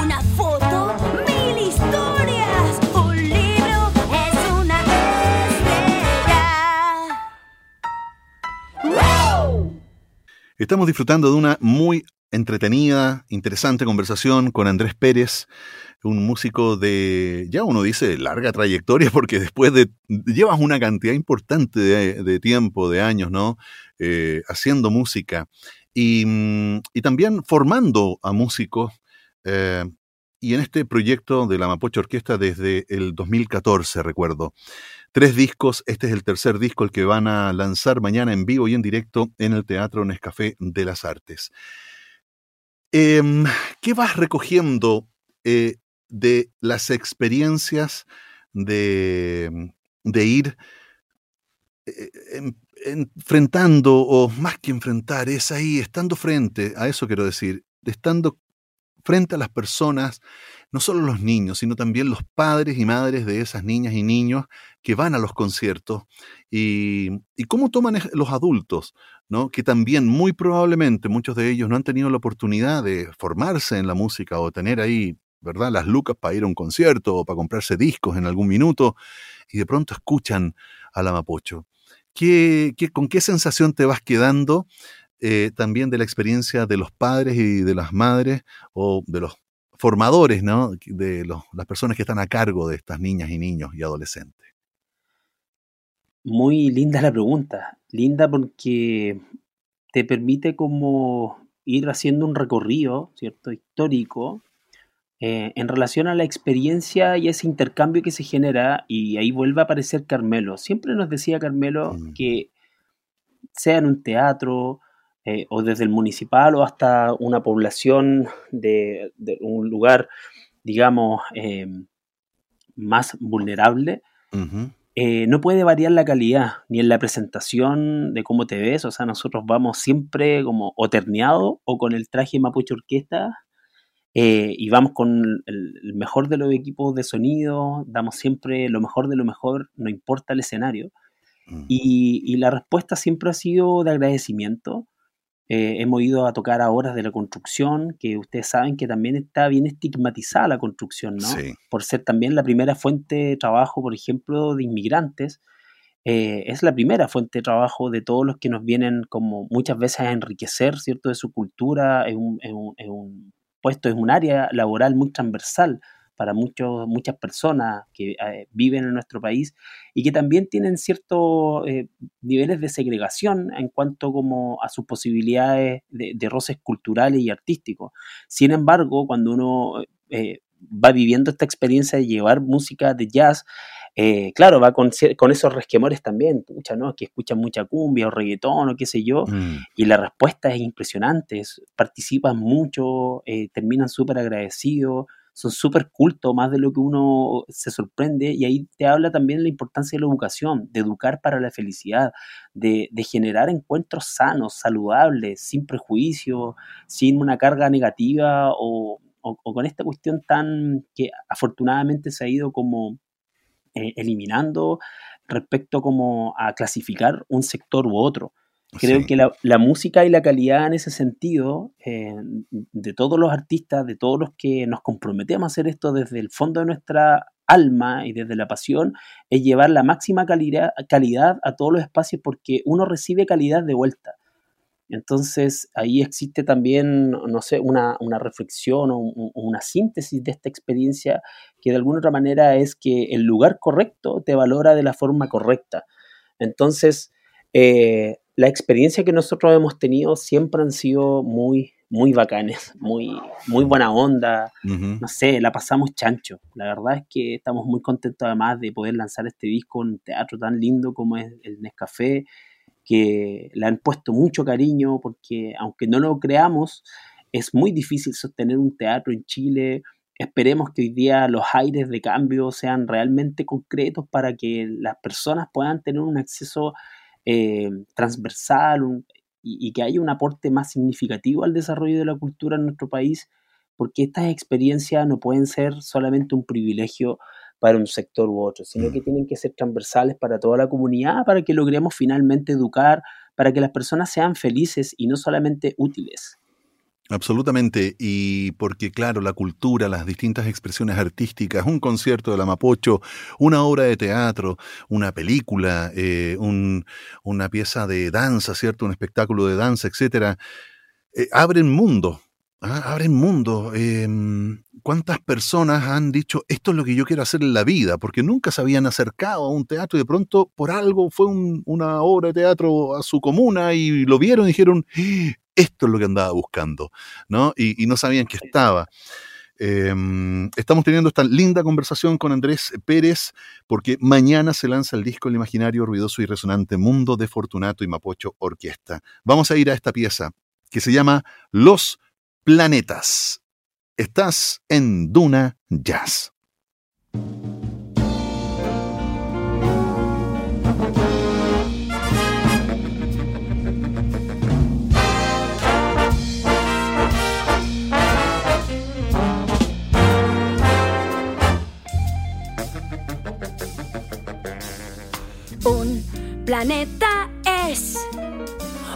una foto, mil historias. Un libro es una estrella. ¡Wow!
Estamos disfrutando de una muy entretenida, interesante conversación con Andrés Pérez, un músico de, ya uno dice, larga trayectoria, porque después de, llevas una cantidad importante de, tiempo, de años, ¿no? Eh, haciendo música y, mm, y, también formando a músicos. Eh, y en este proyecto de la Mapocha Orquesta desde el 2014, recuerdo. Tres discos, este es el tercer disco, el que van a lanzar mañana en vivo y en directo en el Teatro Nescafé de las Artes. Eh, ¿Qué vas recogiendo eh, de las experiencias de, de ir eh, en, enfrentando, o más que enfrentar, es ahí, estando frente, a eso quiero decir, estando frente a las personas, no solo los niños, sino también los padres y madres de esas niñas y niños que van a los conciertos y, y cómo toman los adultos, ¿no? que también muy probablemente muchos de ellos no han tenido la oportunidad de formarse en la música o tener ahí, ¿verdad?, las lucas para ir a un concierto o para comprarse discos en algún minuto y de pronto escuchan a la Mapocho. ¿Qué, qué, ¿Con qué sensación te vas quedando eh, también de la experiencia de los padres y de las madres o de los formadores, ¿no? de los, las personas que están a cargo de estas niñas y niños y adolescentes?
Muy linda la pregunta, linda porque te permite como ir haciendo un recorrido, ¿cierto?, histórico eh, en relación a la experiencia y ese intercambio que se genera, y ahí vuelve a aparecer Carmelo. Siempre nos decía Carmelo mm. que sea en un teatro, eh, o desde el municipal o hasta una población de, de un lugar, digamos, eh, más vulnerable, uh -huh. eh, no puede variar la calidad, ni en la presentación de cómo te ves, o sea, nosotros vamos siempre como o terneado o con el traje Mapuche Orquesta eh, y vamos con el, mejor de los equipos de sonido, damos siempre lo mejor de lo mejor, no importa el escenario. Y, la respuesta siempre ha sido de agradecimiento. Eh, hemos ido a tocar a horas de la construcción, que ustedes saben que también está bien estigmatizada la construcción, ¿no? Por ser también la primera fuente de trabajo, por ejemplo, de inmigrantes. Eh, es la primera fuente de trabajo de todos los que nos vienen como muchas veces a enriquecer, ¿cierto?, de su cultura, es un, un puesto, es un área laboral muy transversal para muchos, muchas personas que eh, viven en nuestro país y que también tienen ciertos eh, niveles de segregación en cuanto como a sus posibilidades de, roces culturales y artísticos. Sin embargo, cuando uno eh, va viviendo esta experiencia de llevar música de jazz, claro, va con, esos resquemores también, pucha, ¿no? Que escuchan mucha cumbia o reggaetón o qué sé yo, mm. y la respuesta es impresionante, participan mucho, terminan súper agradecidos, son súper cultos, más de lo que uno se sorprende, y ahí te habla también la importancia de la educación, de educar para la felicidad, de, generar encuentros sanos, saludables, sin prejuicio, sin una carga negativa o, con esta cuestión tan que afortunadamente se ha ido como eh, eliminando respecto como a clasificar un sector u otro. Creo que la, música y la calidad en ese sentido, eh, de todos los artistas, de todos los que nos comprometemos a hacer esto desde el fondo de nuestra alma y desde la pasión, es llevar la máxima calidad, calidad a todos los espacios porque uno recibe calidad de vuelta. Entonces ahí existe también, no sé, una, reflexión o, una síntesis de esta experiencia que de alguna otra manera es que el lugar correcto te valora de la forma correcta. Entonces, eh, la experiencia que nosotros hemos tenido siempre han sido muy, muy bacanes, muy, muy buena onda, no sé, la pasamos chancho. La verdad es que estamos muy contentos además de poder lanzar este disco en un teatro tan lindo como es el Nescafé, que le han puesto mucho cariño porque aunque no lo creamos, es muy difícil sostener un teatro en Chile. Esperemos que hoy día los aires de cambio sean realmente concretos para que las personas puedan tener un acceso eh, transversal y, que haya un aporte más significativo al desarrollo de la cultura en nuestro país, porque estas experiencias no pueden ser solamente un privilegio para un sector u otro, sino que mm. tienen que ser transversales para toda la comunidad, para que logremos finalmente educar, para que las personas sean felices y no solamente útiles.
Absolutamente, y porque claro, la cultura, las distintas expresiones artísticas, un concierto de la Mapocho, una obra de teatro, una película, eh, una pieza de danza, ¿cierto? Un espectáculo de danza, etcétera, eh, abren mundo, ¿ah? abren mundo. Em, ¿Cuántas personas han dicho, esto es lo que yo quiero hacer en la vida? Porque nunca se habían acercado a un teatro y de pronto por algo fue una obra de teatro a su comuna y lo vieron y dijeron, esto es lo que andaba buscando, ¿no? Y, no sabían que estaba. Em, estamos teniendo esta linda conversación con Andrés Pérez porque mañana se lanza el disco El Imaginario Ruidoso y Resonante Mundo de Fortunato y Mapocho Orquesta. Vamos a ir a esta pieza que se llama Los Planetas. Estás en Duna Jazz.
Planeta es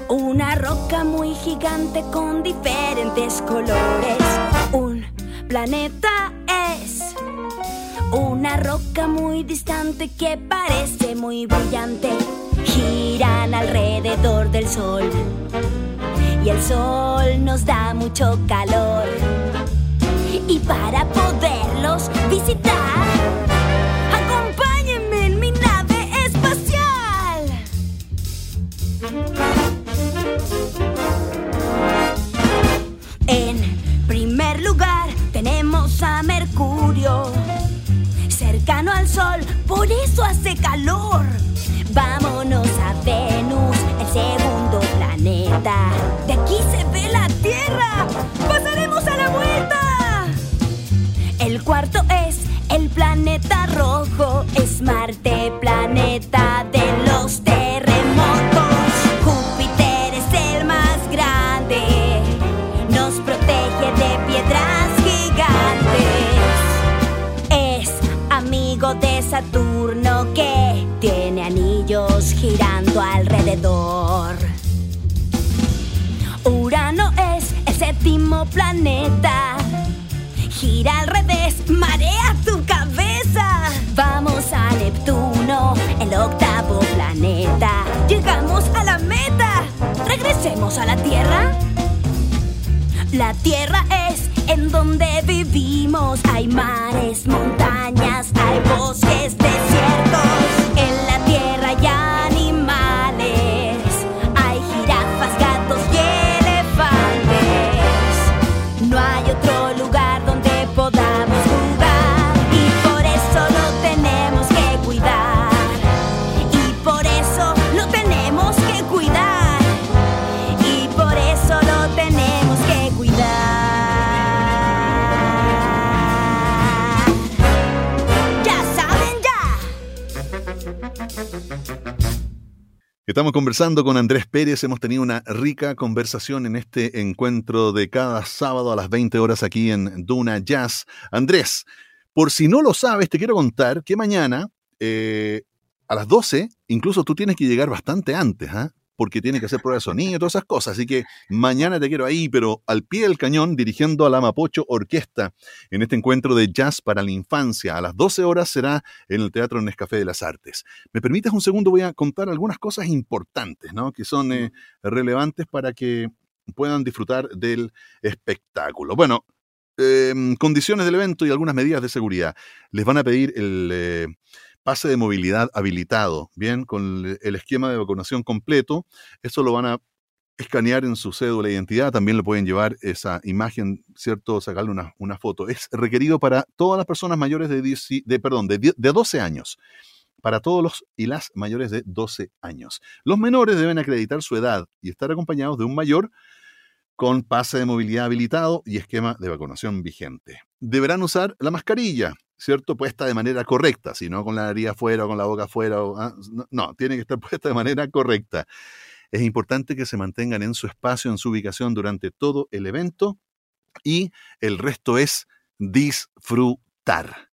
una roca muy gigante con diferentes colores. Un planeta es una roca muy distante que parece muy brillante. Giran alrededor del sol y el sol nos da mucho calor. Y para poderlos visitar,
Conversando con Andrés Pérez, hemos tenido una rica conversación en este encuentro de cada sábado a las 20 horas aquí en Duna Jazz. Andrés, por si no lo sabes, te quiero contar que mañana eh, a las 12, incluso tú tienes que llegar bastante antes, ¿ah? Porque tienes que hacer prueba de sonido todas esas cosas. Así que mañana te quiero ahí, pero al pie del cañón, dirigiendo a la Mapocho Orquesta en este encuentro de jazz para la infancia. A las 12 horas será en el Teatro Nescafé de las Artes. ¿Me permites un segundo? Voy a contar algunas cosas importantes, ¿no? Que son eh, relevantes para que puedan disfrutar del espectáculo. Bueno, eh, condiciones del evento y algunas medidas de seguridad. Les van a pedir el eh, pase de movilidad habilitado, bien, con el esquema de vacunación completo. Eso lo van a escanear en su cédula de identidad, también le pueden llevar esa imagen, ¿cierto? Sacarle una, una foto. Es requerido para todas las personas mayores de, 10 de, perdón, de, 10 de 12 años. Para todos los y las mayores de 12 años. Los menores deben acreditar su edad y estar acompañados de un mayor con pase de movilidad habilitado y esquema de vacunación vigente. Deberán usar la mascarilla, ¿cierto? Puesta de manera correcta, si no con la nariz afuera o con la boca afuera. Ah, no, no, tiene que estar puesta de manera correcta. Es importante que se mantengan en su espacio, en su ubicación durante todo el evento y el resto es disfrutar.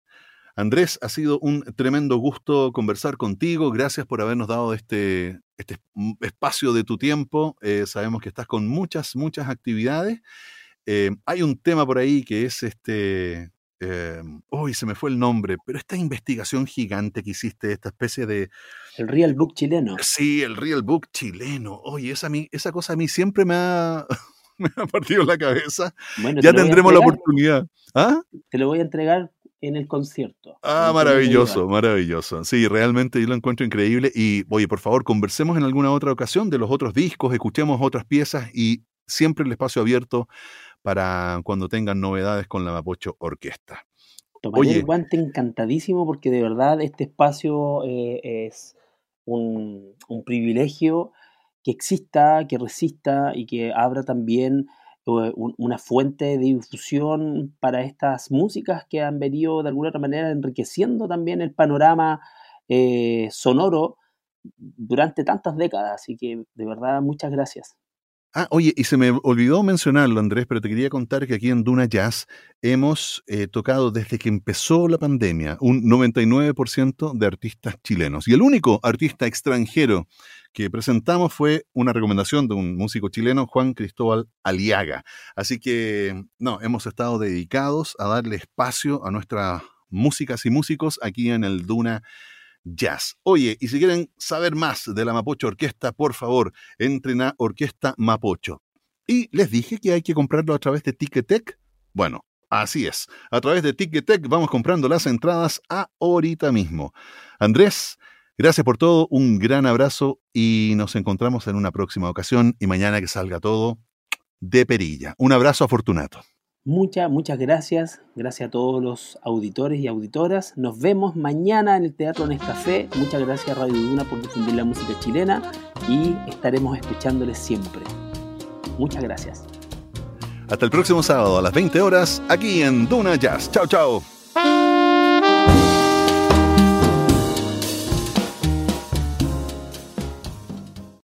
Andrés, ha sido un tremendo gusto conversar contigo. Gracias por habernos dado este, este espacio de tu tiempo. Eh, sabemos que estás con muchas, muchas actividades. Eh, hay un tema por ahí que es este. Eh, uy, se me fue el nombre, pero esta investigación gigante que hiciste, esta especie de.
El Real Book chileno.
Sí, el Real Book chileno. Oye, esa, esa cosa a mí siempre me ha, me ha partido la cabeza. Bueno, ya tendremos la oportunidad. ¿Ah?
Te lo voy a entregar en el concierto.
Ah, maravilloso, maravilloso. Sí, realmente yo lo encuentro increíble. Y oye, por favor, conversemos en alguna otra ocasión de los otros discos, escuchemos otras piezas y siempre el espacio abierto para cuando tengan novedades con la Mapocho Orquesta.
Tomaré oye, el guante encantadísimo porque de verdad este espacio eh, es un, un privilegio que exista, que resista y que abra también una fuente de difusión para estas músicas que han venido de alguna otra manera enriqueciendo también el panorama eh, sonoro durante tantas décadas. Así que de verdad, muchas gracias.
Ah, oye, y se me olvidó mencionarlo, Andrés, pero te quería contar que aquí en Duna Jazz hemos eh, tocado desde que empezó la pandemia un 99% de artistas chilenos. Y el único artista extranjero que presentamos fue una recomendación de un músico chileno, Juan Cristóbal Aliaga. Así que, no, hemos estado dedicados a darle espacio a nuestras músicas y músicos aquí en el Duna Jazz. Oye, y si quieren saber más de la Mapocho Orquesta, por favor, entren a Orquesta Mapocho. Y les dije que hay que comprarlo a través de Ticketek. Bueno, así es. A través de Ticketek vamos comprando las entradas ahorita mismo. Andrés, Gracias por todo, un gran abrazo y nos encontramos en una próxima ocasión y mañana que salga todo de perilla. Un abrazo afortunato.
Muchas, muchas gracias. Gracias a todos los auditores y auditoras. Nos vemos mañana en el Teatro Nescafé. Muchas gracias Radio Duna por difundir la música chilena y estaremos escuchándoles siempre. Muchas gracias.
Hasta el próximo sábado a las 20 horas aquí en Duna Jazz. Chao, chao.